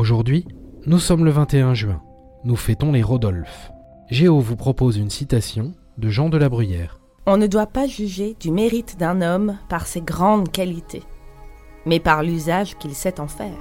Aujourd'hui, nous sommes le 21 juin. Nous fêtons les Rodolphe. Géo vous propose une citation de Jean de la Bruyère. On ne doit pas juger du mérite d'un homme par ses grandes qualités, mais par l'usage qu'il sait en faire.